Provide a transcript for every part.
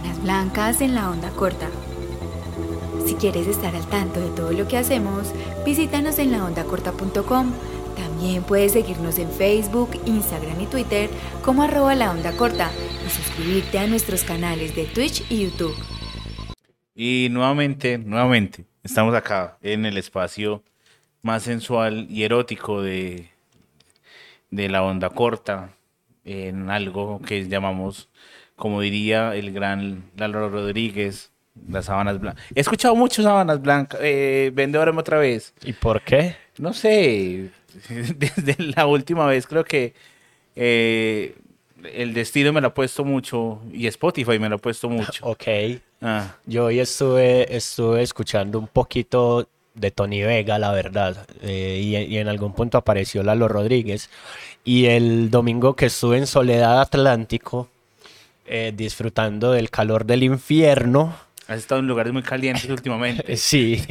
Sábanas Blancas en la onda corta. Si quieres estar al tanto de todo lo que hacemos, visítanos en laondacorta.com. También puedes seguirnos en Facebook, Instagram y Twitter como arroba la corta y suscribirte a nuestros canales de Twitch y YouTube. Y nuevamente, nuevamente, estamos acá en el espacio más sensual y erótico de, de la onda corta, en algo que llamamos, como diría el gran Lalo Rodríguez, las sábanas blancas. He escuchado mucho sábanas blancas. Eh, Vendedorame otra vez. ¿Y por qué? No sé, desde la última vez creo que eh, el destino me lo ha puesto mucho y Spotify me lo ha puesto mucho. Ok. Ah, Yo hoy estuve, estuve escuchando un poquito de Tony Vega, la verdad, eh, y, y en algún punto apareció Lalo Rodríguez. Y el domingo que estuve en Soledad Atlántico, eh, disfrutando del calor del infierno, has estado en lugares muy calientes últimamente. eh, sí,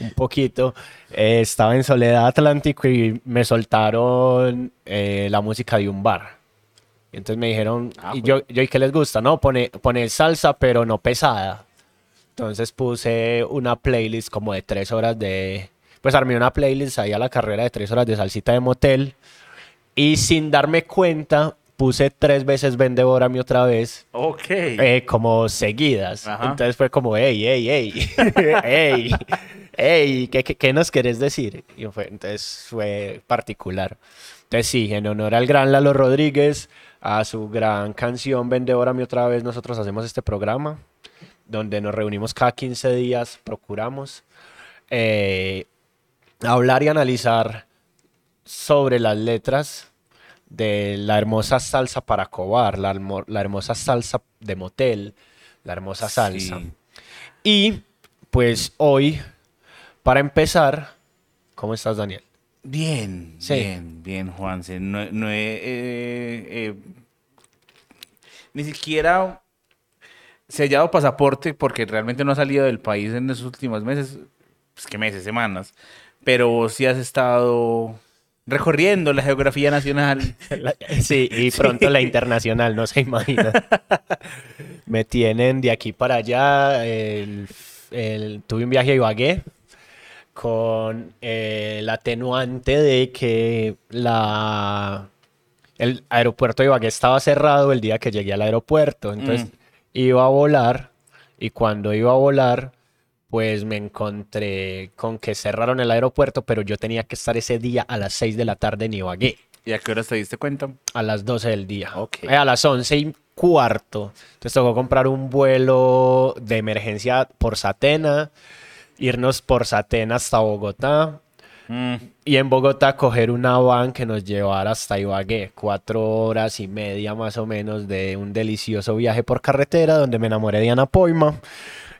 un poquito, eh, estaba en Soledad Atlántico y me soltaron eh, la música de un bar. Y entonces me dijeron, Ah, ¿y pues. yo, yo, ¿y qué les gusta? No, pone, pone salsa, pero no pesada. Entonces puse una playlist como de tres horas de... Pues armé una playlist ahí a la carrera de tres horas de salsita de motel. Y sin darme cuenta, puse tres veces Vendevórame otra vez, Ok. eh, como seguidas. Ajá. Entonces fue como, hey, hey, hey, hey, hey, ¿qué, qué, qué nos querés decir? Y fue, entonces fue particular. Entonces sí, en honor al gran Lalo Rodríguez, a su gran canción Vendevórame otra vez, nosotros hacemos este programa donde nos reunimos cada 15 días, procuramos eh, hablar y analizar sobre las letras de la hermosa salsa para cobar, la, hermo- la hermosa salsa de motel, la hermosa salsa. Sí. Y pues hoy, para empezar, ¿cómo estás, Daniel? Bien, Sí. bien, bien, Juanse. No, no he, eh, eh, ni siquiera sellado pasaporte porque realmente no ha salido del país en esos últimos meses, pues qué meses, semanas, pero vos sí has estado recorriendo la geografía nacional. Sí, y pronto la internacional, no se imagina. Me tienen de aquí para allá. el- el- tuve un viaje a Ibagué con el atenuante de que la, el aeropuerto de Ibagué estaba cerrado el día que llegué al aeropuerto. Entonces Mm. iba a volar y cuando iba a volar, pues me encontré con que cerraron el aeropuerto, pero yo tenía que estar ese día a las 6 de la tarde en Ibagué. ¿Y a qué hora te diste cuenta? A las 12 del día. Ok. Eh, a las 11 y cuarto. Entonces tocó comprar un vuelo de emergencia por Satena, irnos por Satena hasta Bogotá Mm, y en Bogotá coger una van que nos llevara hasta Ibagué. Cuatro horas y media más o menos de un delicioso viaje por carretera donde me enamoré de Ana Poima.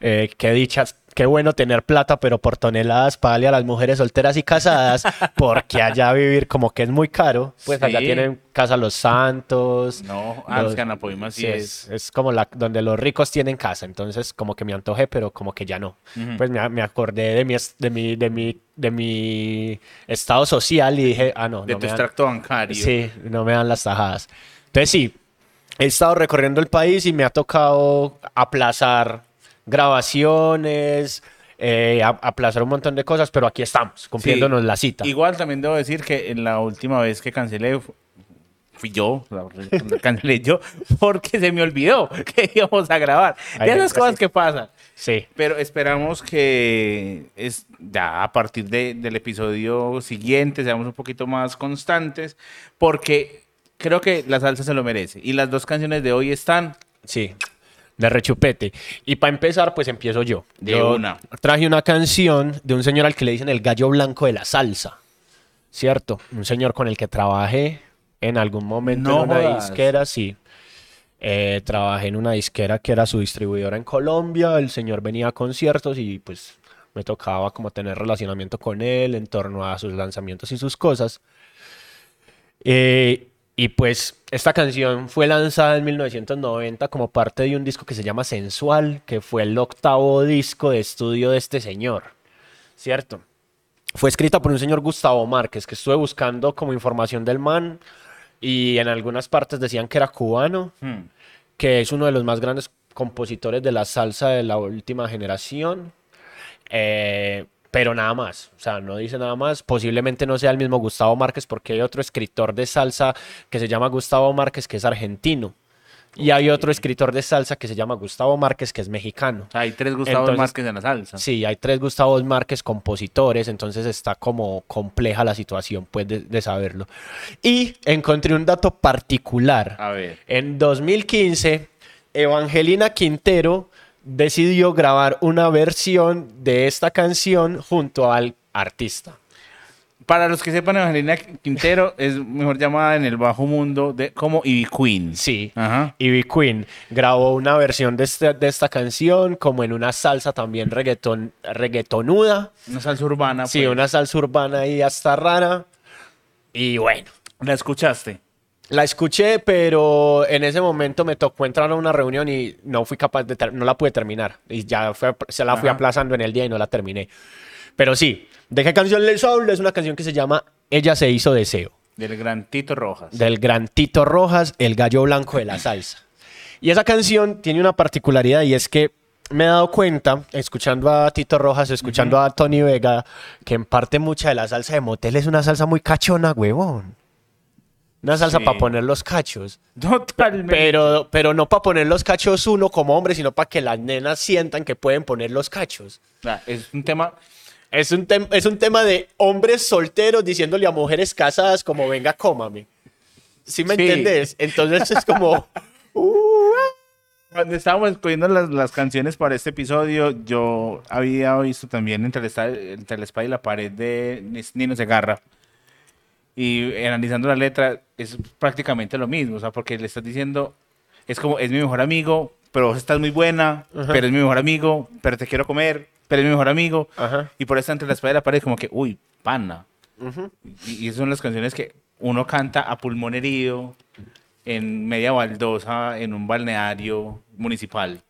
Eh, qué dichas, qué bueno tener plata, pero por toneladas pagarle a las mujeres solteras y casadas, porque allá vivir como que es muy caro. Pues allá Sí. tienen casa Los Santos. no, ah, los- es que Anapoima sí sí, es. es, como la, donde los ricos tienen casa, entonces como que me antojé, pero como que ya no. Ujú. Pues me, me acordé de mi, de, mi, de, mi, de mi estado social y dije, ah, no, De no tu me dan- extracto bancario. Sí, no me dan las tajadas. Entonces sí, he estado recorriendo el país y me ha tocado aplazar grabaciones, eh, aplazar un montón de cosas, pero aquí estamos, cumpliéndonos Sí. la cita. Igual también debo decir que en la última vez que cancelé fu- fui yo, la, la cancelé yo, porque se me olvidó que íbamos a grabar. Ay, De esas cosas que pasan. Sí, Pero esperamos que es ya a partir de- del episodio siguiente seamos un poquito más constantes, porque creo que la salsa se lo merece. Y las dos canciones de hoy están sí, de rechupete. Y para empezar, pues empiezo yo. De Yo una. Traje una canción de un señor al que le dicen el gallo blanco de la salsa, ¿cierto? Un señor con el que trabajé en algún momento No en una jodas. disquera, sí. Eh, trabajé en una disquera que era su distribuidora en Colombia. El señor venía a conciertos y pues me tocaba como tener relacionamiento con él en torno a sus lanzamientos y sus cosas. Eh, y pues esta canción fue lanzada en 1990 como parte de un disco que se llama Sensual, que fue el octavo disco de estudio de este señor, ¿cierto? Fue escrita por un señor Gustavo Márquez, que estuve buscando como información del man y en algunas partes decían que era cubano, hmm, que es uno de los más grandes compositores de la salsa de la última generación. Eh, pero nada más, o sea, no dice nada más. Posiblemente no sea el mismo Gustavo Márquez porque hay otro escritor de salsa que se llama Gustavo Márquez que es argentino. Y hay otro escritor de salsa que se llama Gustavo Márquez que es mexicano. O sea, hay tres Gustavo Márquez en la salsa. Sí, hay tres Gustavos Márquez compositores, entonces está como compleja la situación, pues, de, de saberlo. Y encontré un dato particular. A ver. En 2015, Evangelina Quintero decidió grabar una versión de esta canción junto al artista. Para los que sepan, Evangelina Quintero es mejor llamada en el bajo mundo de, como Ivy Queen. Sí. Ajá. Ivy Queen grabó una versión de, este- de esta canción como en una salsa también reggaeton, reggaetonuda. Una salsa urbana. Sí, pues. una salsa urbana ahí hasta rara. Y bueno. ¿La escuchaste? La escuché, pero en ese momento me tocó entrar a una reunión y no fui capaz de, no la pude terminar. Y ya fue- se la fui Ajá. aplazando en el día y no la terminé. Pero sí, ¿de qué canción les hablo? Es una canción que se llama Ella se hizo deseo, Del gran Tito Rojas. del gran Tito Rojas, el gallo blanco de la salsa. Y esa canción tiene una particularidad y es que me he dado cuenta, escuchando a Tito Rojas, escuchando a Tony Vega, que en parte mucha de la salsa de motel es una salsa muy cachona, huevón. Una salsa Sí. para poner los cachos. Totalmente. Pero, pero no para poner los cachos uno como hombre, sino para que las nenas sientan que pueden poner los cachos. Es un tema. Es un, tem- es un tema de hombres solteros diciéndole a mujeres casadas como venga, cómame. ¿Sí me Sí. entendés? Entonces es como... Cuando estábamos escogiendo las, las canciones para este episodio, yo había visto también entre el, entre la espada y la pared de Nino Segarra. Y analizando la letra, es prácticamente lo mismo. O sea, porque le estás diciendo, es como, es mi mejor amigo, pero vos estás muy buena, Ajá. pero es mi mejor amigo, pero te quiero comer, pero es mi mejor amigo. Ajá. Y por eso entre la espada y la pared, como que, uy, pana. Y, y esas son las canciones que uno canta a pulmón herido, en media baldosa, en un balneario municipal.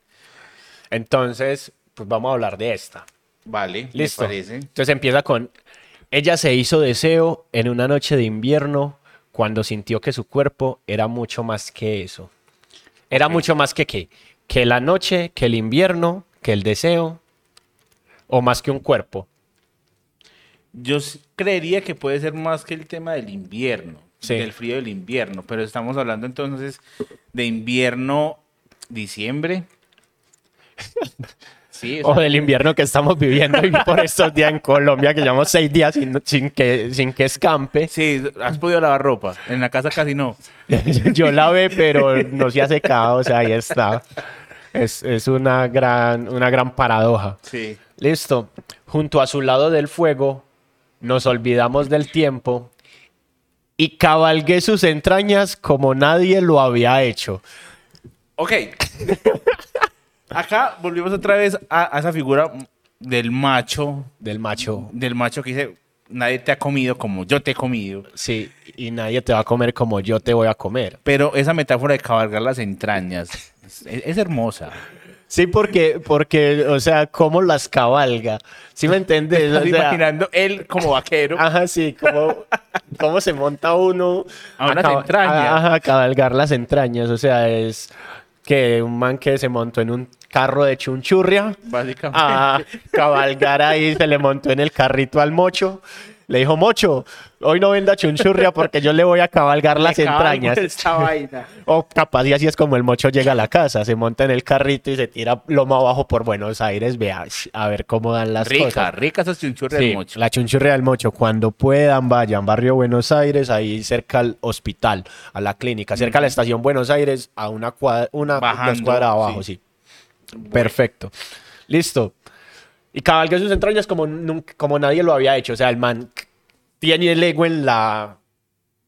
Entonces, pues vamos a hablar de esta. Vale, Listo. Entonces empieza con... Ella se hizo deseo en una noche de invierno cuando sintió que su cuerpo era mucho más que eso. Era mucho más que qué. Que la noche, que el invierno, que el deseo. O más que un cuerpo. Yo creería que puede ser más que el tema del invierno, Sí. del frío del invierno, pero estamos hablando entonces de invierno, diciembre. Sí, o del invierno que estamos viviendo y por estos días en Colombia, que llevamos seis días sin, sin que, sin que escampe. sí, has podido lavar ropa. En la casa casi no. Yo la ve, pero no se ha secado, o sea, ahí está. Es, es una, gran, una gran paradoja. Sí. Listo. Junto a su lado del fuego, nos olvidamos del tiempo y cabalgué sus entrañas como nadie lo había hecho. Ok. Acá volvimos otra vez a, a esa figura del macho, Del macho. del macho que dice, nadie te ha comido como yo te he comido. Sí, y nadie te va a comer como yo te voy a comer. Pero esa metáfora de cabalgar las entrañas es, es hermosa. Sí, porque, porque, o sea, cómo las cabalga. ¿Sí me entiendes? O Estás sea, imaginando él como vaquero. Ajá, sí, cómo, cómo se monta uno A unas caba- entrañas. a- ajá, a cabalgar las entrañas. O sea, es que un man que se montó en un carro de chunchurria Básicamente. a cabalgar ahí, se le montó en el carrito al mocho. Le dijo, mocho, hoy no venda chunchurria porque yo le voy a cabalgar las entrañas. esta vaina. O capaz y así es como el mocho llega a la casa, se monta en el carrito y se tira lomo abajo por Buenos Aires, vea, a ver cómo dan las Rica, cosas. rica esa chinchurra Sí, del mocho. la chunchurria del mocho, cuando puedan, vayan, barrio Buenos Aires, ahí cerca al hospital, a la clínica, cerca a la estación Buenos Aires, a una cuadra, una dos cuadras abajo, sí. Perfecto. Listo. Y cabalga sus entrañas como, nunca- como nadie lo había hecho. O sea, el man tiene el ego en la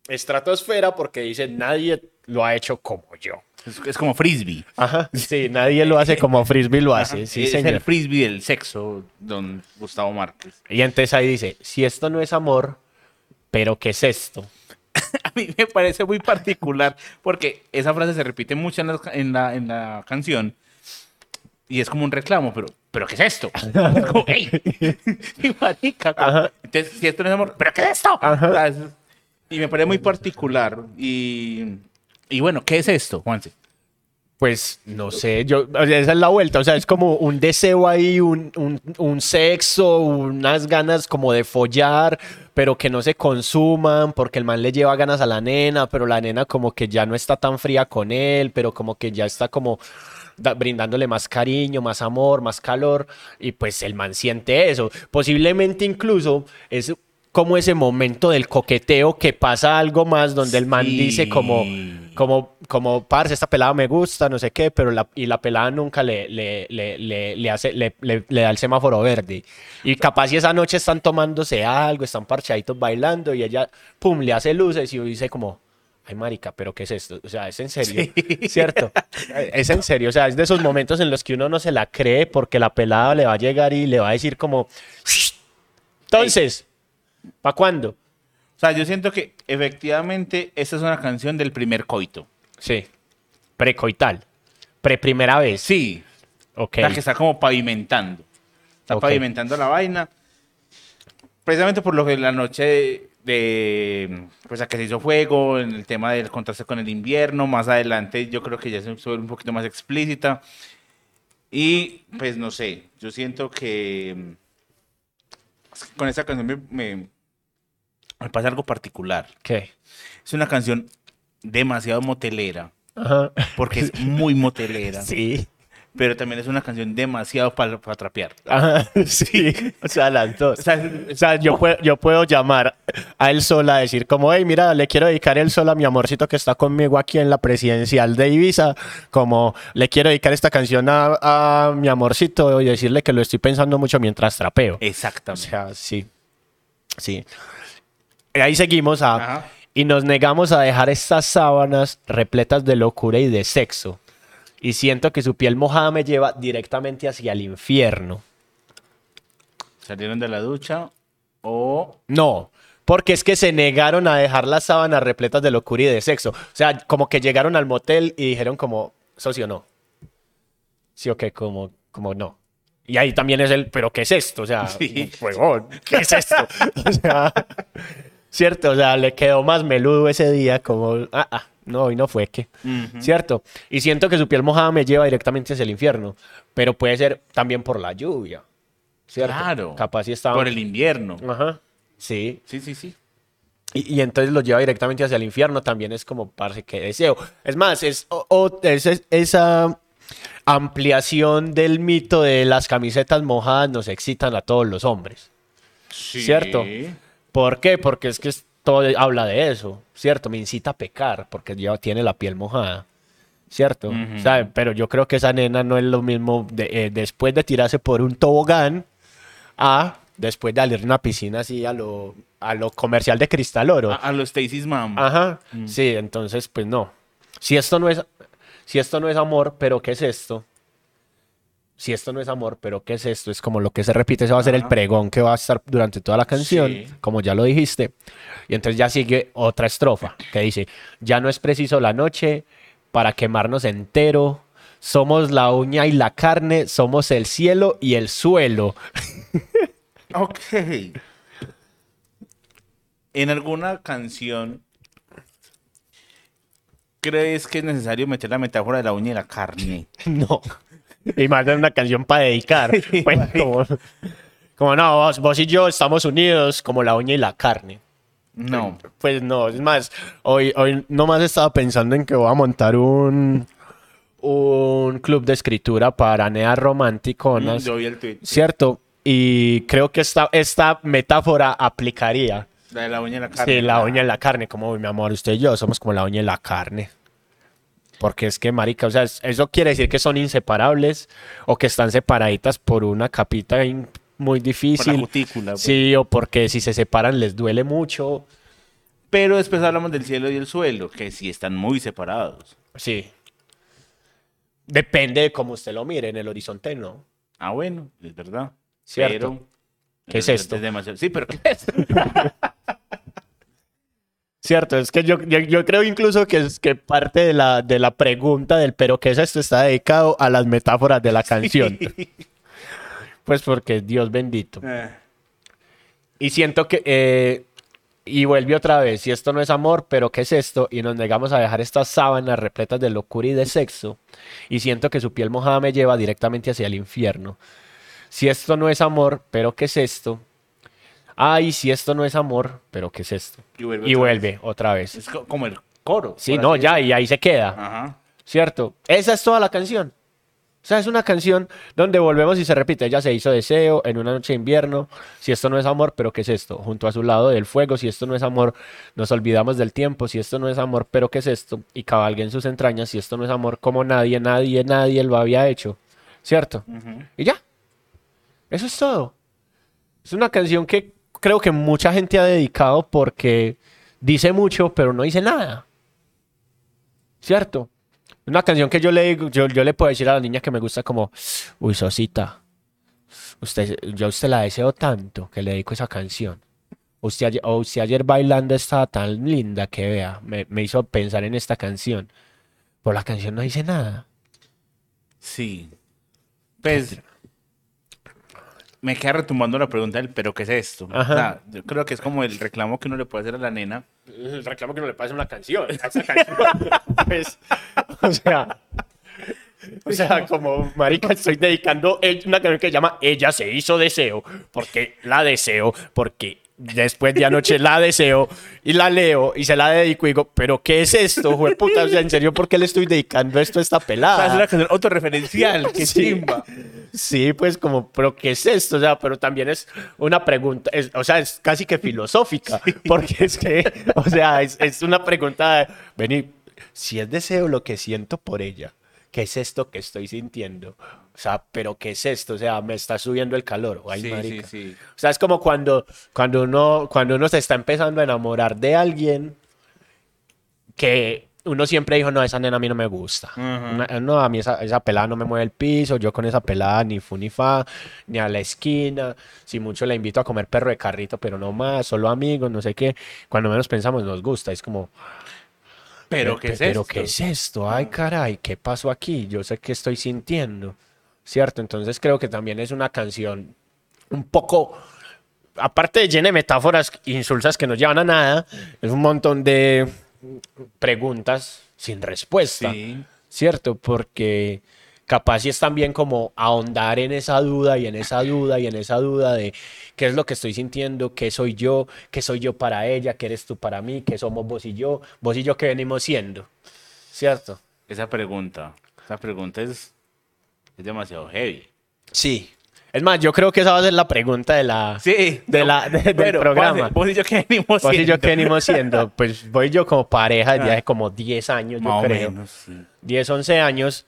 estratosfera porque dice, nadie lo ha hecho como yo. Es, es como frisbee. Ajá. Sí, nadie lo hace como Frisbee lo hace. Sí, es señor. el frisbee del sexo, don Gustavo Márquez. Y entonces ahí dice, si esto no es amor, pero ¿qué es esto? A mí me parece muy particular porque esa frase se repite mucho en la, en la, en la canción y es como un reclamo, pero, ¿pero qué es esto? Es como, ¡ey! Marica, como-. Entonces, si esto no es amor, ¿pero qué es esto? Ajá. Y me parece muy particular. Y, y bueno, ¿qué es esto, Juanse? Pues no sé, yo, o sea, esa es la vuelta, o sea, es como un deseo ahí, un, un, un sexo, unas ganas como de follar, pero que no se consuman, porque el man le lleva ganas a la nena, pero la nena como que ya no está tan fría con él, pero como que ya está como da- brindándole más cariño, más amor, más calor, y pues el man siente eso. Posiblemente incluso es como ese momento del coqueteo que pasa algo más donde el man Sí. dice como, como, como, parce, esta pelada me gusta, no sé qué, pero la, y la pelada nunca le, le, le, le, hace, le, le- le da el semáforo verde. Y capaz si esa noche están tomándose algo, están parchaditos bailando y ella, pum, le hace luces y dice como, ay marica, pero ¿qué es esto? O sea, es en serio, ¿cierto? Es en serio, o sea, es de esos momentos en los que uno no se la cree porque la pelada le va a llegar y le va a decir como, entonces, ¿para cuándo? O sea, yo siento que efectivamente esta es una canción del primer coito. Sí, precoital, pre primera vez. Sí, Ok. la que está como pavimentando. Está pavimentando la vaina. Precisamente por lo que la noche de, pues a que se hizo fuego, en el tema del contraste con el invierno, más adelante yo creo que ya se vuelve un poquito más explícita. Y pues no sé, yo siento que mm, con esta canción me, me, me pasa algo particular. ¿Qué? Es una canción demasiado motelera, Ajá. porque es muy motelera, Sí. Pero también es una canción demasiado para trapear. Ajá, sí. O sea, las dos. O sea, O sea, yo puedo, yo puedo llamar a él sola a decir como, hey, mira, le quiero dedicar el sol a mi amorcito que está conmigo aquí en la presidencial de Ibiza, como le quiero dedicar esta canción a, a mi amorcito y decirle que lo estoy pensando mucho mientras trapeo. O exactamente. sea, sí, sí. Y ahí seguimos a, Ajá. y nos negamos a dejar estas sábanas repletas de locura y de sexo. Y siento que su piel mojada me lleva directamente hacia el infierno. Salieron de la ducha o... No, porque es que se negaron a dejar las sábanas repletas de locura y de sexo. O sea, como que llegaron al motel y dijeron como, socio, no. Sí o qué, como, como no. Y ahí también es el, pero ¿qué es esto? O sea, Sí. huevón, ¿qué es esto? O sea, cierto, o sea, le quedó más meludo ese día, como, ah, ah, no, hoy no fue que. ¿Cierto? Y siento que su piel mojada me lleva directamente hacia el infierno, pero puede ser también por la lluvia. ¿Cierto? Claro. Capaz si estaba. Por el invierno. Ajá. Sí. Sí, sí, sí. Y, y entonces lo lleva directamente hacia el infierno. También es como, parce, que deseo. Es más, es, o- o- es- es- esa ampliación del mito de las camisetas mojadas nos excitan a todos los hombres. Sí. ¿Cierto? ¿Por qué? Porque es que es- todo habla de eso, ¿cierto? Me incita a pecar porque ya tiene la piel mojada, ¿cierto? Pero yo creo que esa nena no es lo mismo de- eh, después de tirarse por un tobogán a después de salir a una piscina así a lo, a lo comercial de Cristal Oro. A, a los Stacy's Mom. Ajá, sí, entonces pues no. Si esto no es, si esto no es amor, pero ¿qué es esto? Si esto no es amor, pero ¿qué es esto? Es como lo que se repite, ese va a ser el pregón que va a estar durante toda la canción, Sí. como ya lo dijiste. Y entonces ya sigue otra estrofa que dice, ya no es preciso la noche para quemarnos entero. Somos la uña y la carne, somos el cielo y el suelo. Ok. En alguna canción, ¿crees que es necesario meter la metáfora de la uña y la carne? No. Y más de una canción para dedicar. Pues, como, como no, vos, vos y yo estamos unidos como la uña y la carne. No. Pues no, es más, hoy, hoy nomás estaba pensando en que voy a montar un, un club de escritura para neas romanticonas, Yo vi el tweet. ¿cierto? Y creo que esta, esta metáfora aplicaría. La de la uña y la carne. Sí, la uña y la carne, como "Uy, mi amor, usted y yo somos como la uña y la carne. Porque es que, marica, o sea, es- eso quiere decir que son inseparables o que están separaditas por una capita muy Por la difícil. cutícula. pues. Sí, o porque si se separan les duele mucho. Pero después hablamos del cielo y el suelo, que sí están muy separados. Sí. Depende de cómo usted lo mire, en el horizonte no. Ah, bueno, es verdad. Cierto. Pero- ¿Qué es esto? demasiado- Sí, pero ¿qué es? Cierto, es que yo, yo, yo creo incluso que es que parte de la, de la pregunta del pero qué es esto está dedicado a las metáforas de la canción. Pues porque Dios bendito. Eh, Y siento que eh, Y vuelve otra vez, si esto no es amor, pero ¿qué es esto? Y nos negamos a dejar estas sábanas repletas de locura y de sexo. Y siento que su piel mojada me lleva directamente hacia el infierno. Si esto no es amor, pero ¿qué es esto? Ay, si esto no es amor, pero ¿qué es esto? Y vuelve Y otra vuelve otra vez. Es co- como el coro. Sí, no, ya, y ahí se queda. Ajá. ¿Cierto? Esa es toda la canción. O sea, es una canción donde volvemos y se repite. Ella se hizo deseo en una noche de invierno. Si esto no es amor, pero ¿qué es esto? Junto a su lado del fuego. Si esto no es amor, nos olvidamos del tiempo. Si esto no es amor, pero ¿qué es esto? Y cabalga en sus entrañas. Si esto no es amor, como nadie, nadie, nadie lo había hecho. ¿Cierto? Y ya. Eso es todo. Es una canción que creo que mucha gente ha dedicado porque dice mucho, pero no dice nada. ¿Cierto? Una canción que yo le digo, yo, yo le puedo decir a la niña que me gusta como, uy, Sosita, usted, yo a usted la deseo tanto que le dedico esa canción. Usted o usted ayer bailando estaba tan linda que vea, me, me hizo pensar en esta canción. Pero la canción no dice nada. Sí. Pues me queda retumbando la pregunta del pero ¿qué es esto? Ajá. O sea, yo creo que es como el reclamo que uno le puede hacer a la nena. El reclamo que no le pase una canción. Esa canción. pues, o sea. O sea, como marica, estoy dedicando una canción que se llama Ella se hizo deseo, porque la deseo, porque después de anoche la deseo y la leo y se la dedico y digo, pero ¿qué es esto, puta? O sea, en serio, ¿por qué le estoy dedicando esto a esta O sea, es pelada? una canción autorreferencial, que Sí. chimba. Sí, pues como, pero ¿qué es esto? O sea, pero también es una pregunta, es- o sea, es casi que filosófica, porque es que, o sea, es, es una pregunta de, vení, si es deseo lo que siento por ella, ¿qué es esto que estoy sintiendo? O sea, pero ¿qué es esto? O sea, me está subiendo el calor, ay, Sí, sí, marica. sí. O sea, es como cuando, cuando, uno, cuando uno se está empezando a enamorar de alguien que uno siempre dijo, no, esa nena a mí no me gusta. No, a mí esa, esa pelada no me mueve el piso, yo con esa pelada ni fu ni fa, ni a la esquina. Si mucho la invito a comer perro de carrito, pero no más, solo amigos, no sé qué. Cuando menos pensamos nos gusta, es como, Pero ¿qué es pero esto? ¿qué es esto? Ay, caray, ¿qué pasó aquí? Yo sé qué estoy sintiendo, ¿cierto? Entonces creo que también es una canción un poco, aparte de llena de metáforas insulsas que no llevan a nada, es un montón de preguntas sin respuesta, Sí. ¿cierto? Porque capaz sí es también como ahondar en esa duda y en esa duda y en esa duda de qué es lo que estoy sintiendo, qué soy yo, qué soy yo para ella, qué eres tú para mí, qué somos vos y yo, vos y yo qué venimos siendo, ¿cierto? Esa pregunta, esa pregunta es, es demasiado heavy. Sí. Es más, yo creo que esa va a ser la pregunta de la, Sí. de la, de- del programa. Vos, y yo qué venimos Vos y yo siendo? qué venimos siendo, pues voy yo como pareja desde Ah. hace como 10 años, yo Más o creo. menos, sí. 10, 11 años.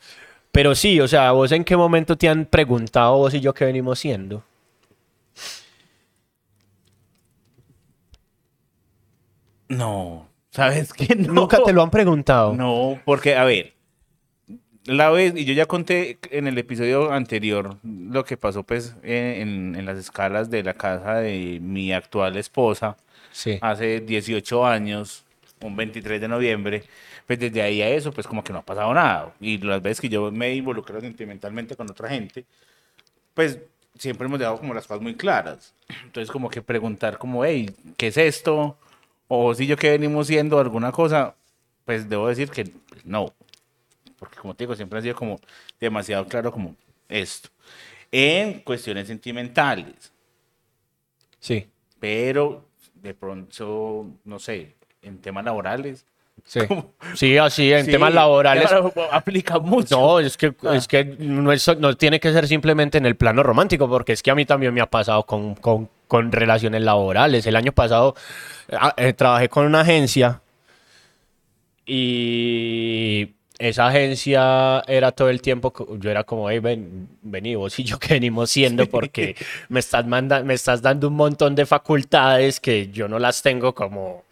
Pero sí, o sea, ¿vos en qué momento te han preguntado vos y yo qué venimos siendo? No, ¿sabes qué? No. Nunca te lo han preguntado. No, porque, a ver, la vez, y yo ya conté en el episodio anterior lo que pasó, pues, en, en las escalas de la casa de mi actual esposa Sí. hace 18 años, un 23 de noviembre. Pues desde ahí a eso, pues, como que no ha pasado nada. Y las veces que yo me he involucrado sentimentalmente con otra gente, pues, siempre hemos dejado como las cosas muy claras. Entonces, como que preguntar, como, hey, ¿qué es esto? O si yo que venimos siendo alguna cosa, pues debo decir que pues, no. Porque como te digo, siempre ha sido como demasiado claro como esto. En cuestiones sentimentales. Sí. Pero de pronto, no sé, en temas laborales. Sí. Sí, así, en Sí, temas laborales. claro, aplica mucho. No, es que, Ah. es que no, es- no tiene que ser simplemente en el plano romántico, porque es que a mí también me ha pasado con, con- con relaciones laborales. El año pasado ah, eh, trabajé con una agencia y esa agencia era todo el tiempo, yo era como, hey, ven, vení vos y yo que venimos siendo, porque me estás, manda- me estás dando un montón de facultades que yo no las tengo como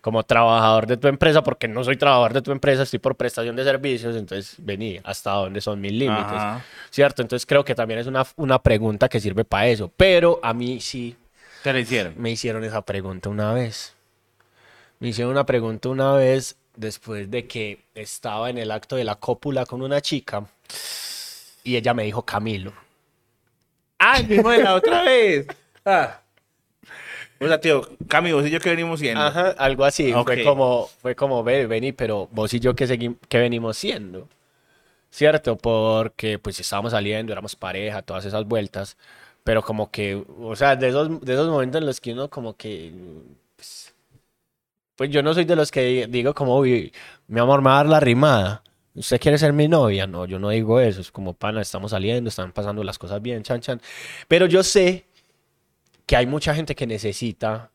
como trabajador de tu empresa, porque no soy trabajador de tu empresa, estoy por prestación de servicios, entonces vení, hasta dónde son mis límites, Ajá. ¿cierto? Entonces creo que también es una, una pregunta que sirve para eso, pero a mí sí Te la hicieron. me hicieron esa pregunta una vez. Me hicieron una pregunta una vez después de que estaba en el acto de la cópula con una chica y ella me dijo Camilo. ¡Ah, mismo de la otra vez! Ah, O sea, tío, Cami, vos y yo que venimos siendo. Ajá, algo así. Ok. Fue como, fue como, ve, vení, pero vos y yo que que venimos siendo. ¿Cierto? Porque pues estábamos saliendo, éramos pareja, todas esas vueltas. Pero como que, o sea, de esos, de esos momentos en los que uno como que, pues, pues yo no soy de los que digo como, uy, mi amor, me va a dar la rimada. ¿Usted quiere ser mi novia? No, yo no digo eso. Es como, pana, estamos saliendo, están pasando las cosas bien, chan, chan. Pero yo sé que hay mucha gente que necesita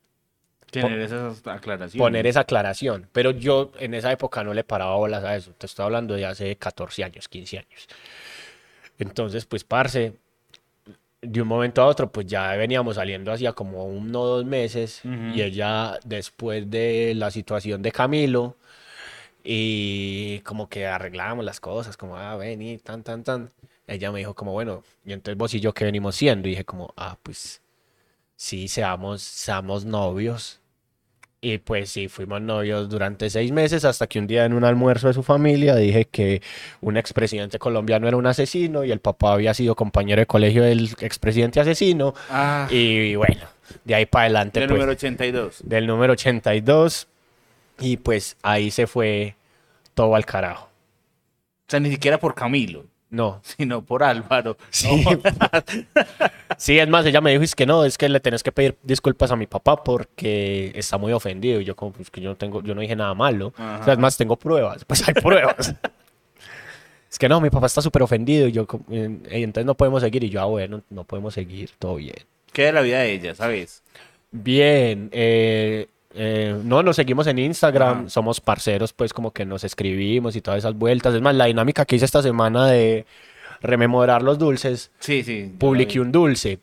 Tener esas aclaraciones. poner esa aclaración. Pero yo en esa época no le paraba bolas a eso. Te estoy hablando de hace 14 años, 15 años. Entonces, pues, parce, de un momento a otro, pues ya veníamos saliendo hacía como uno o dos meses. Ujú. Y ella, después de la situación de Camilo, y como que arreglábamos las cosas, como, ah, vení, tan, tan, tan. Ella me dijo como, bueno, y entonces vos y yo qué venimos siendo. Y dije como, ah, pues, sí, seamos, seamos novios. Y pues sí, fuimos novios durante seis meses hasta que un día en un almuerzo de su familia dije que un expresidente colombiano era un asesino y el papá había sido compañero de colegio del expresidente asesino. Ah, Y bueno, de ahí para adelante, del pues, número 82. del número 82. Y pues ahí se fue todo al carajo. O sea, ni siquiera por Camilo, No. sino por Álvaro. Sí. sí, es más, ella me dijo, es que no, es que le tenés que pedir disculpas a mi papá porque está muy ofendido. Y yo como, pues que yo no tengo, yo no dije nada malo. O sea, es más, tengo pruebas. Pues hay pruebas. es que no, mi papá está súper ofendido. Y yo, eh, entonces no podemos seguir. Y yo, ah, bueno, no podemos seguir, todo bien. ¿Qué de la vida de ella, sabes? Bien, eh, eh, no, nos seguimos en Instagram, Ajá. somos parceros, pues como que nos escribimos y todas esas vueltas. Es más, la dinámica que hice esta semana de rememorar los dulces, Sí, sí. publiqué un dulce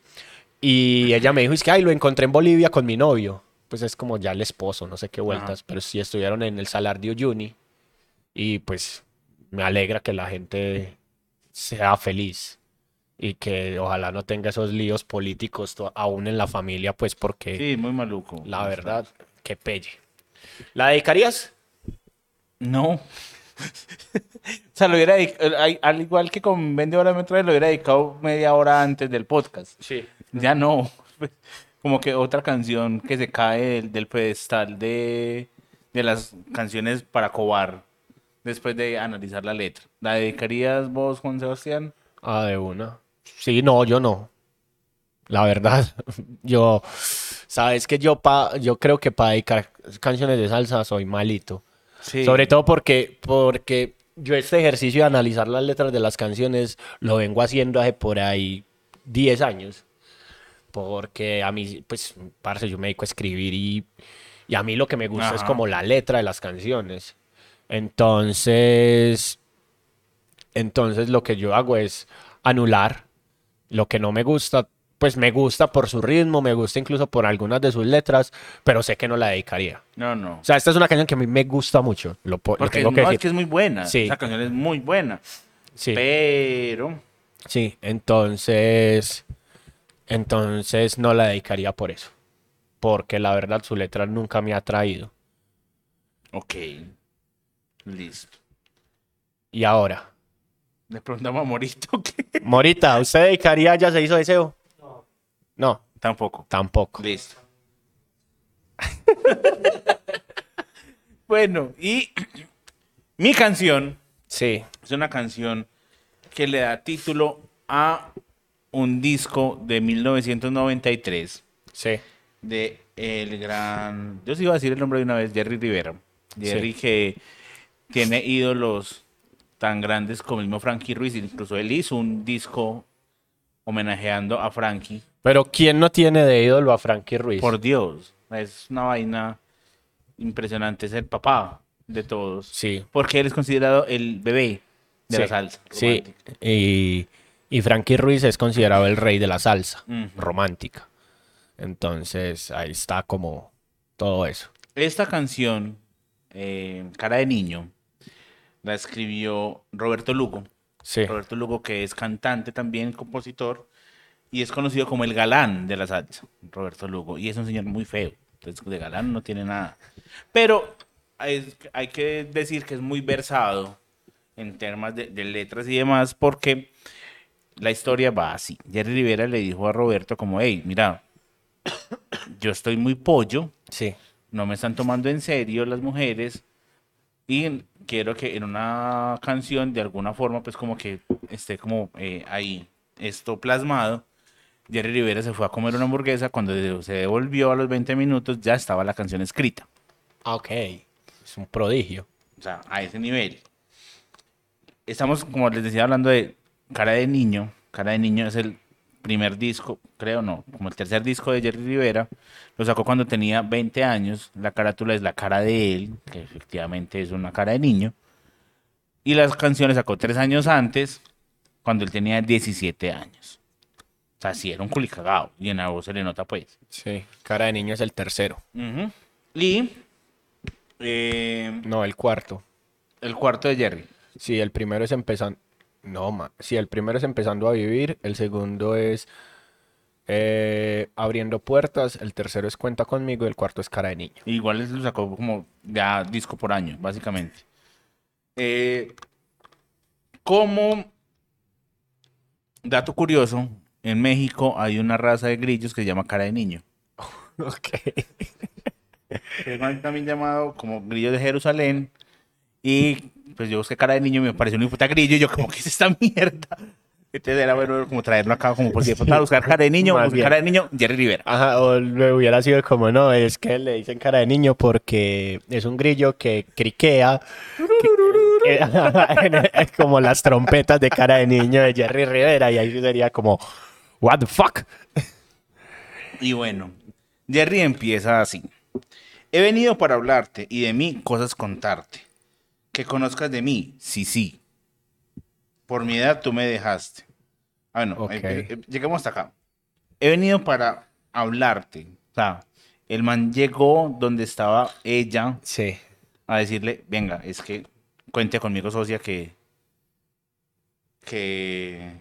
y ella me dijo, es que, ay, lo encontré en Bolivia con mi novio. Pues es como ya el esposo, no sé qué vueltas, pero sí estuvieron en el Salar de Uyuni y pues me alegra que la gente sea feliz y que ojalá no tenga esos líos políticos aún en la familia, pues porque... Sí, muy maluco. La verdad, qué pelle. ¿La dedicarías? No. o sea, lo hubiera dedic- eh, al igual que con 20 horas metros, lo hubiera dedicado media hora antes del podcast. Sí. Ya no. Como que otra canción que se cae del, del pedestal de, de las canciones para cobar después de analizar la letra. ¿La dedicarías vos, Juan Sebastián? Ah, de una. Sí, no, yo no. La verdad, yo, sabes que yo pa, yo creo que para dedicar canciones de salsa soy malito. Sí. Sobre todo porque, porque yo este ejercicio de analizar las letras de las canciones lo vengo haciendo hace por ahí 10 años. Porque a mí, pues, parce, yo me dedico a escribir y, y a mí lo que me gusta es como la letra de las canciones. Entonces, entonces lo que yo hago es anular lo que no me gusta. Pues me gusta por su ritmo, me gusta incluso por algunas de sus letras, pero sé que no la dedicaría. No, no. O sea, esta es una canción que a mí me gusta mucho. Lo, po- lo Porque tengo no, que es que es muy buena. Sí. Esa canción es muy buena. Sí, Pero... sí. Entonces, entonces no la dedicaría por eso. Porque la verdad su letra nunca me ha traído. Ok. Listo. Y ahora, Le preguntamos a Morito que... Morita, ¿usted dedicaría Ya se hizo deseo? No. Tampoco. tampoco. Listo. bueno, y mi canción Sí, es una canción que le da título a un disco de 1993 sí. de el gran, yo sí iba a decir el nombre de una vez, Jerry Rivera. Jerry que tiene ídolos tan grandes como el mismo Frankie Ruiz, incluso él hizo un disco homenajeando a Frankie. Pero ¿quién no tiene de ídolo a Frankie Ruiz? Por Dios, es una vaina impresionante, es el papá de todos. Sí, Porque él es considerado el bebé de la salsa. Sí, y, y Frankie Ruiz es considerado el rey de la salsa romántica. Entonces ahí está como todo eso. Esta canción, eh, Cara de Niño, la escribió Roberto Lugo. Sí, Roberto Lugo, que es cantante también, compositor, y es conocido como el galán de la salsa, Roberto Lugo. Y es un señor muy feo, entonces de galán no tiene nada. Pero hay, hay que decir que es muy versado en temas de, de letras y demás, porque la historia va así. Jerry Rivera le dijo a Roberto como, hey, mira, yo estoy muy pollo, Sí. no me están tomando en serio las mujeres y quiero que en una canción de alguna forma pues como que esté como eh, ahí esto plasmado. Jerry Rivera se fue a comer una hamburguesa, cuando se devolvió a los 20 minutos ya estaba la canción escrita. Ah, ok. Es un prodigio. O sea, a ese nivel. Estamos, como les decía, hablando de Cara de Niño. Cara de Niño es el primer disco, creo no, como el tercer disco de Jerry Rivera. Lo sacó cuando tenía 20 años. La carátula es la cara de él, que efectivamente es una cara de niño. Y las canciones sacó tres años antes, cuando él tenía 17 años. Sea, sí, era un culicagado. Y en la voz se le nota, pues. Sí. Cara de niño es el tercero. Ujú. Y eh, No, el cuarto. el cuarto de Jerry. Sí, el primero es empezando. No, ma. Sí, el primero es empezando a vivir. El segundo es eh, abriendo puertas. El tercero es cuenta conmigo. Y el cuarto es cara de niño. Igual lo sacó como ya disco por año, básicamente. Eh, como dato curioso, en México hay una raza de grillos que se llama cara de niño. Ok. Es también llamado como grillo de Jerusalén. Y pues yo busqué cara de niño y me pareció un puta grillo. Y yo, como, ¿qué es esta mierda? Entonces era bueno como traerlo acá, como por si para buscar cara de niño, bien. cara de niño, Jerry Rivera. Ajá, o me hubiera sido como no, es que le dicen cara de niño porque es un grillo que criquea que- que- como las trompetas de cara de niño de Jerry Rivera y ahí sería como what the fuck. Y bueno, Jerry empieza así. He venido para hablarte y de mí cosas contarte. Que conozcas de mí, sí, sí. Por mi edad tú me dejaste. Ah, bueno, Ok. eh, eh, llegamos hasta acá. He venido para hablarte. O sea, el man llegó donde estaba ella Sí. a decirle, venga, es que cuente conmigo, socia, que... que...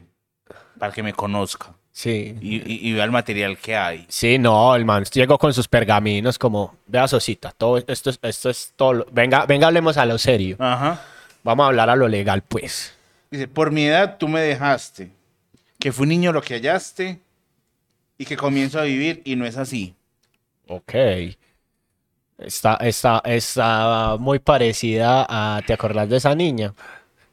para que me conozca. Sí. Y, y- y vea el material que hay. Sí, no, el man llegó con sus pergaminos como, vea Sosita, todo esto, es- esto es todo, lo- venga, venga, hablemos a lo serio. Ajá. Vamos a hablar a lo legal, pues. Dice, por mi edad tú me dejaste, que fue un niño lo que hallaste y que comienzo a vivir y no es así. Ok. Está, está, está muy parecida a, ¿te acordás de esa niña?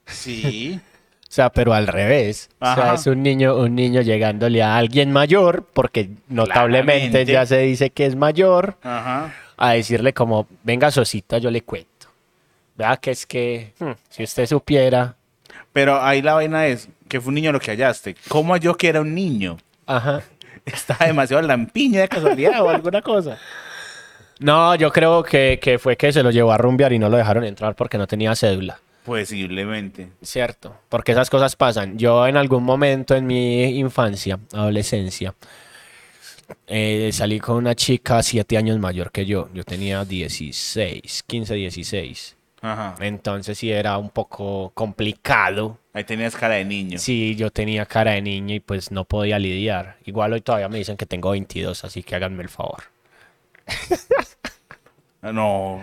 Sí. O sea, pero al revés. O sea, es un niño, un niño llegándole a alguien mayor, porque notablemente Claramente. ya se dice que es mayor, Ajá. a decirle como, venga Sosita, yo le cuento. Vea que es que, hmm, si usted supiera, Pero ahí la vaina es que fue un niño lo que hallaste. ¿Cómo yo que era un niño? ajá. Estaba demasiado lampiña de casualidad o alguna cosa. No, yo creo que, que fue que se lo llevó a rumbear y no lo dejaron entrar porque no tenía cédula. Posiblemente. Cierto, porque esas cosas pasan. Yo en algún momento en mi infancia, adolescencia, eh, salí con una chica siete años mayor que yo. Yo tenía 16, 15, 16. Ajá. Entonces sí era un poco complicado. Ahí tenías cara de niño. Sí, yo tenía cara de niño y pues no podía lidiar. Igual hoy todavía me dicen que tengo 22, así que háganme el favor. No.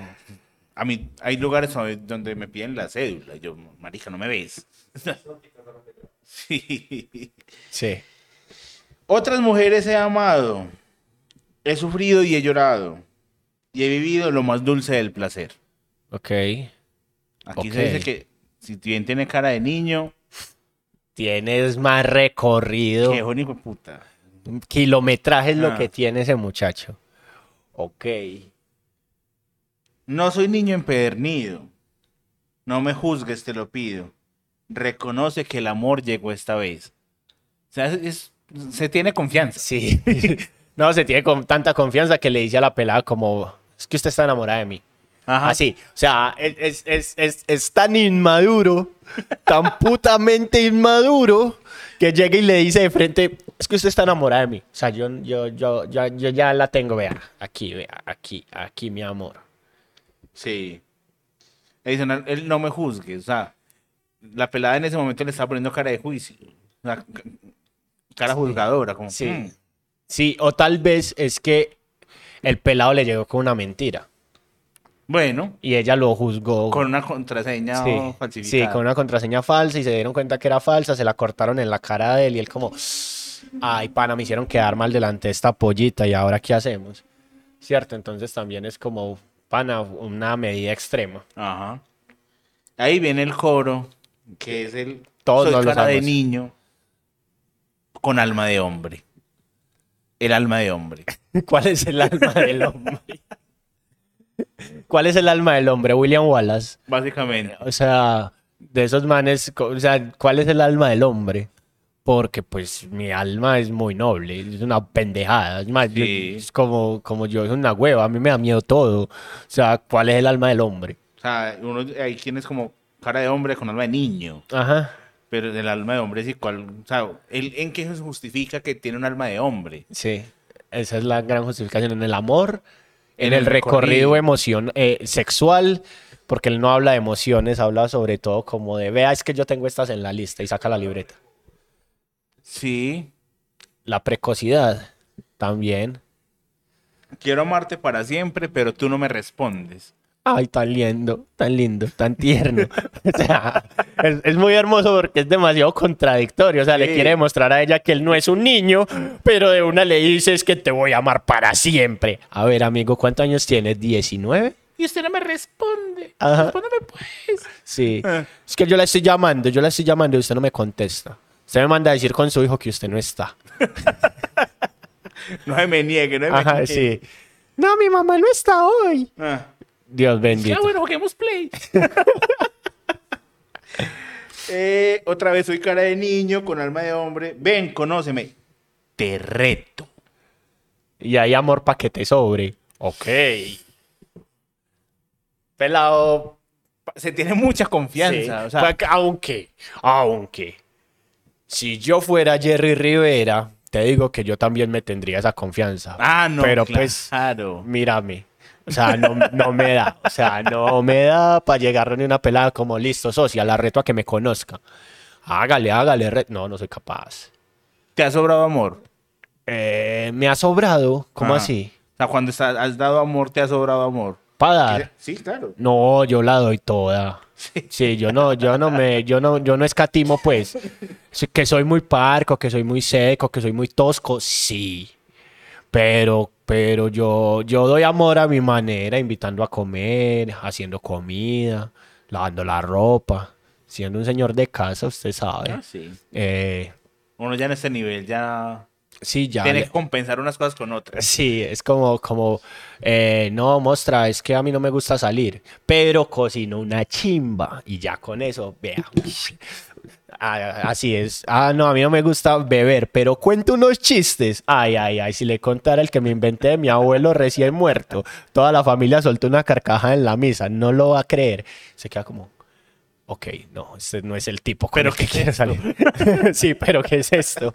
A mí hay lugares donde- me piden la cédula. Yo, marica, no me ves. sí. Sí. Otras mujeres he amado, he sufrido y he llorado, y he vivido lo más dulce del placer. Ok. Aquí se dice que si bien tiene cara de niño, Tienes más recorrido. hijo de puta. Kilometraje es lo Ah. que tiene ese muchacho. Ok. No soy niño empedernido, no me juzgues, te lo pido. Reconoce que el amor llegó esta vez. O sea, es- es- se tiene confianza. Sí. no, se tiene con tanta confianza que le dice a la pelada como, es que usted está enamorada de mí. Ajá. Así, o sea, es, es, es, es, es tan inmaduro, tan putamente inmaduro, que llega y le dice de frente, es que usted está enamorada de mí. O sea, yo, yo, yo, yo, yo ya la tengo, vea, aquí, vea, aquí, aquí, mi amor. Sí. Dicen, él no me juzgue. O sea, la pelada en ese momento le estaba poniendo cara de juicio. O sea, ca- cara juzgadora. Como, Sí. "Mm". Sí, o tal vez es que el pelado le llegó con una mentira Bueno, y ella lo juzgó. con una contraseña Sí, falsificada. sí, con una contraseña falsa y se dieron cuenta que era falsa, se la cortaron en la cara de él y él como, ay, pana, me hicieron quedar mal delante de esta pollita y ahora qué hacemos. ¿Cierto? Entonces también es como, una medida extrema. Ajá. Ahí viene el coro, que es el Todos soy cara de niño con alma de hombre. El alma de hombre. ¿Cuál es el alma del hombre? ¿Cuál es el alma del hombre? William Wallace. Básicamente. O sea, de esos manes, o sea, ¿cuál es el alma del hombre? Porque pues mi alma es muy noble, es una pendejada, es, más, Sí. es como, como yo, es una hueva, a mí me da miedo todo. O sea, ¿cuál es el alma del hombre? O sea, uno, hay quien es como cara de hombre con alma de niño. Ajá. Pero el alma de hombre es igual. O sea, ¿el- ¿en qué se justifica que tiene un alma de hombre? Sí, esa es la gran justificación en el amor, en, En el, el recorrido, recorrido. emoción eh, sexual, porque él no habla de emociones, habla sobre todo como de, vea, es que yo tengo estas en la lista y saca la libreta. Sí. La precocidad también. Quiero amarte para siempre, pero tú no me respondes. Ay, tan lindo, tan lindo, tan tierno. O sea, es, es muy hermoso porque es demasiado contradictorio. O sea, le quiere demostrar a ella que él no es un niño, pero de una le dices que te voy a amar para siempre. A ver, amigo, ¿cuántos años tienes? ¿19? Y usted no me responde. Ajá. Respóndeme pues. Sí. Eh. Es que yo la estoy llamando, yo la estoy llamando y usted no me contesta. Usted me manda a decir con su hijo que usted no está. No se me niegue, no se me Ajá, niegue. sí. No, mi mamá no está hoy. Ah. Dios Ya bendito. bueno, juguemos play. Eh, otra vez soy cara de niño con alma de hombre. Ven, conóceme. Te reto. Y hay amor pa' que te sobre. Ok. Pelado. Se tiene mucha confianza. Sí. o sea, Pa- aunque, aunque, si yo fuera Jerry Rivera, te digo que yo también me tendría esa confianza. ah, no, Pero pues, claro. mírame. O sea, no, no me da. O sea, no me da para llegar ni una pelada como listo, socia, la reto a que me conozca. Hágale, hágale. re- No, no soy capaz. ¿Te ha sobrado amor? Eh, me ha sobrado. ¿Cómo Ah. así? O sea, cuando has dado amor, te ha sobrado amor. Para dar. Sí, claro. No, yo la doy toda. Sí, yo no, yo no me, yo no, yo no escatimo, pues. Que soy muy parco, que soy muy seco, que soy muy tosco, sí. Pero, pero yo, yo doy amor a mi manera, invitando a comer, haciendo comida, lavando la ropa, siendo un señor de casa, usted sabe. Ah, sí. Eh, Uno ya en este nivel ya sí, ya. tiene le- que compensar unas cosas con otras. Sí, es como, como, eh, no, mostra, es que a mí no me gusta salir, pero cocino una chimba y ya con eso, vea. Ah, Así es. Ah, no, a mí no me gusta beber, pero cuento unos chistes. Ay, ay, ay, si le contara el que me inventé de mi abuelo recién muerto, toda la familia soltó una carcajada en la misa, no lo va a creer. Se queda como, ok, no, este no es el tipo con ¿Pero el que quiere salir. sí, pero ¿qué es esto?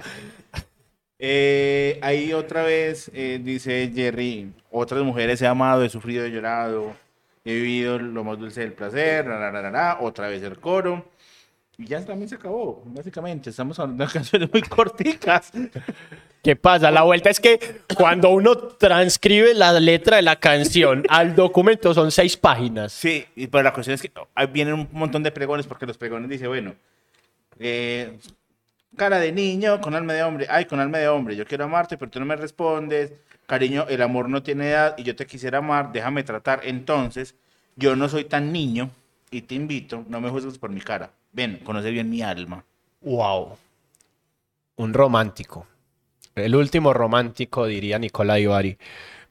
Eh, ahí otra vez eh, dice Jerry, otras mujeres he amado, he sufrido, he llorado, he vivido lo más dulce del placer, ra, ra, ra, ra, ra, otra vez el coro. Y ya también se acabó, básicamente. Estamos hablando de canciones muy corticas. ¿Qué pasa? La vuelta es que cuando uno transcribe la letra de la canción al documento son seis páginas. Sí, pero la cuestión es que ahí vienen un montón de pregones, porque los pregones dicen, bueno, eh, cara de niño con alma de hombre, ay, con alma de hombre, yo quiero amarte, pero tú no me respondes, cariño, el amor no tiene edad y yo te quisiera amar, déjame tratar, entonces, yo no soy tan niño y te invito, no me juzgues por mi cara, ven, conoce bien mi alma. Wow. Un romántico. El último romántico, diría Nicola Ibarri.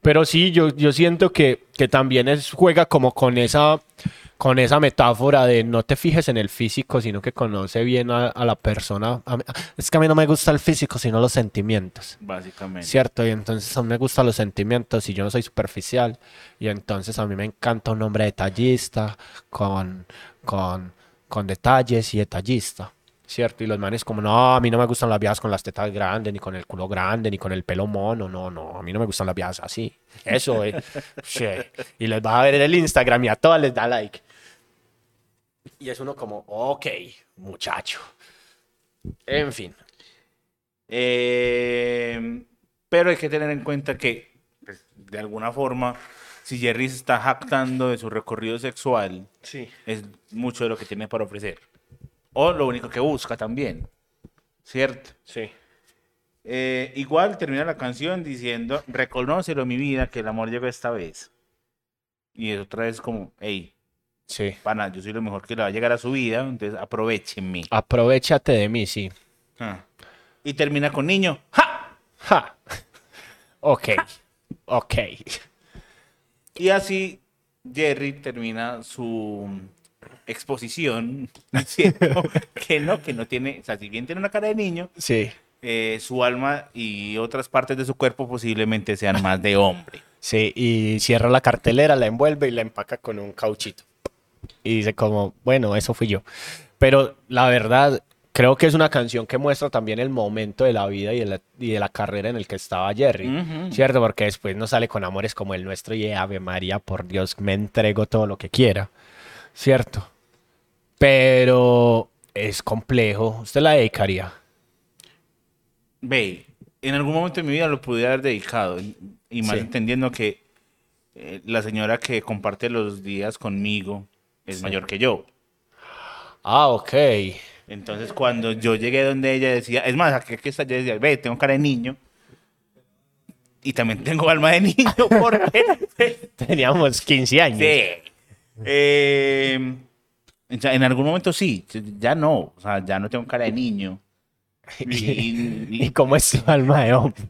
Pero sí, yo, yo siento que, que también es, juega como con esa, con esa metáfora de no te fijes en el físico, sino que conoce bien a, a la persona. A mí- es que a mí no me gusta el físico, sino los sentimientos. Básicamente. Cierto, y entonces a mí me gustan los sentimientos y yo no soy superficial. Y entonces a mí me encanta un hombre detallista, con, con, con detalles y detallista. Cierto, y los manes como, no, a mí no me gustan las viejas con las tetas grandes, ni con el culo grande, ni con el pelo mono, no, no, a mí no me gustan las viejas así. Eso, eh. sí. Y les va a ver el Instagram y a todas les da like. Y es uno como, ok, muchacho. En fin. Eh, pero hay que tener en cuenta que, pues, de alguna forma, si Jerry se está jactando de su recorrido sexual, Sí. es mucho de lo que tiene para ofrecer. O lo único que busca también. ¿Cierto? Sí. Eh, igual termina la canción diciendo, reconócelo mi vida, que el amor llegó esta vez. Y otra vez como, hey, Sí. yo soy lo mejor que le va a llegar a su vida, entonces aprovechenme. Aprovechate de mí, sí. Ah. Y termina con niño. ¡Ja! Ja. Ok. Ok. Y así Jerry termina su exposición diciendo que no, que no tiene, o sea, si bien tiene una cara de niño, Sí. eh, su alma y otras partes de su cuerpo posiblemente sean más de hombre. Sí, y cierra la cartelera, la envuelve y la empaca con un cauchito. Y dice como, bueno, eso fui yo. Pero la verdad, creo que es una canción que muestra también el momento de la vida y de la, y de la carrera en el que estaba Jerry. ¿Cierto? Porque después no sale con amores como el nuestro y Ave María, por Dios, me entrego todo lo que quiera. ¿Cierto? Pero es complejo. ¿Usted la dedicaría? Ve, en algún momento de mi vida lo pude haber dedicado, y más Sí. entendiendo que eh, la señora que comparte los días conmigo es mayor que yo. Ah, ok. Entonces, cuando yo llegué donde ella decía, es más, aquí que está, yo decía, ve, tengo cara de niño. Y también tengo alma de niño, porque. Teníamos 15 años. sí. Eh, sea, en algún momento sí, ya no, o sea, ya no tengo cara de niño. Y, ¿Y cómo es tu alma de hombre?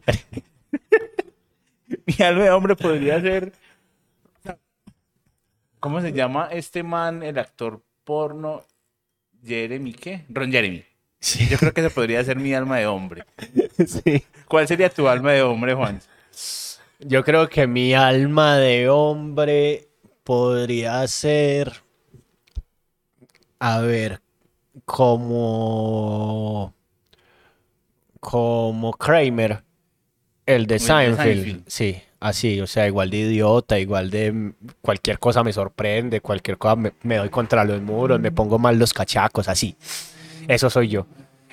mi alma de hombre podría ser. ¿Cómo se llama este man, el actor porno? Jeremy, ¿qué? Ron Jeremy. Sí. Yo creo que ese podría ser mi alma de hombre. sí. ¿Cuál sería tu alma de hombre, Juan? Yo creo que mi alma de hombre podría ser, a ver, como, como Kramer, el de de Seinfeld. Seinfeld. Sí, así, o sea, igual de idiota, igual de mm, cualquier cosa me sorprende, cualquier cosa me, me doy contra los muros, me pongo mal los cachacos, así. Eso soy yo.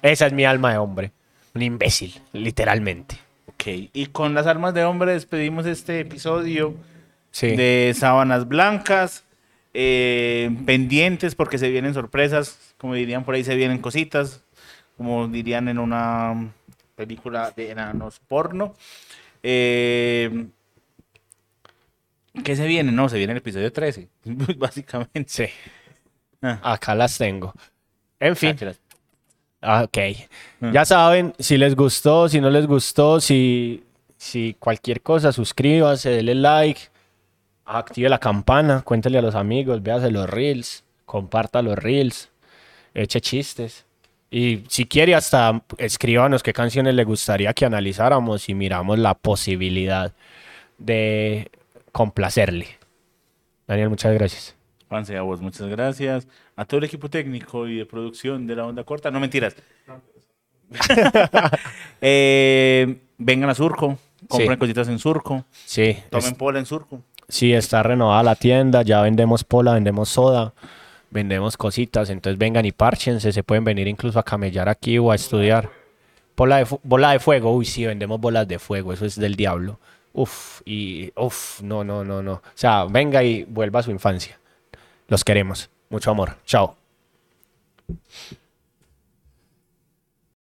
Esa es mi alma de hombre. Un imbécil, literalmente. Ok, y con las armas de hombre despedimos este episodio Sí. de Sábanas Blancas. eh, pendientes porque se vienen sorpresas, como dirían por ahí, se vienen cositas, como dirían en una película de enanos porno. Eh, ¿Qué se viene? No, se viene el episodio 13, básicamente. Sí. Ah. Acá las tengo. En fin. Ah, Ah, ok. Ah. Ya saben, si les gustó, si no les gustó, si, si cualquier cosa, suscríbase, denle like, active la campana, cuéntele a los amigos, véase los reels, comparta los reels, eche chistes. Y si quiere, hasta escríbanos qué canciones le gustaría que analizáramos y miramos la posibilidad de complacerle. Daniel, muchas gracias. Juanse, a vos, muchas gracias. A todo el equipo técnico y de producción de la onda corta. No mentiras. Eh, vengan a Surco, compren Sí. cositas en Surco, Sí, tomen pola en Surco. Sí, está renovada la tienda, ya vendemos pola, vendemos soda, vendemos cositas, entonces vengan y párchense, se pueden venir incluso a camellar aquí o a estudiar. Bola de, bola de fuego, uy, sí, vendemos bolas de fuego, eso es del diablo. Uf, y uf, no, no, no, no. O sea, venga y vuelva a su infancia. Los queremos. Mucho amor. Chao.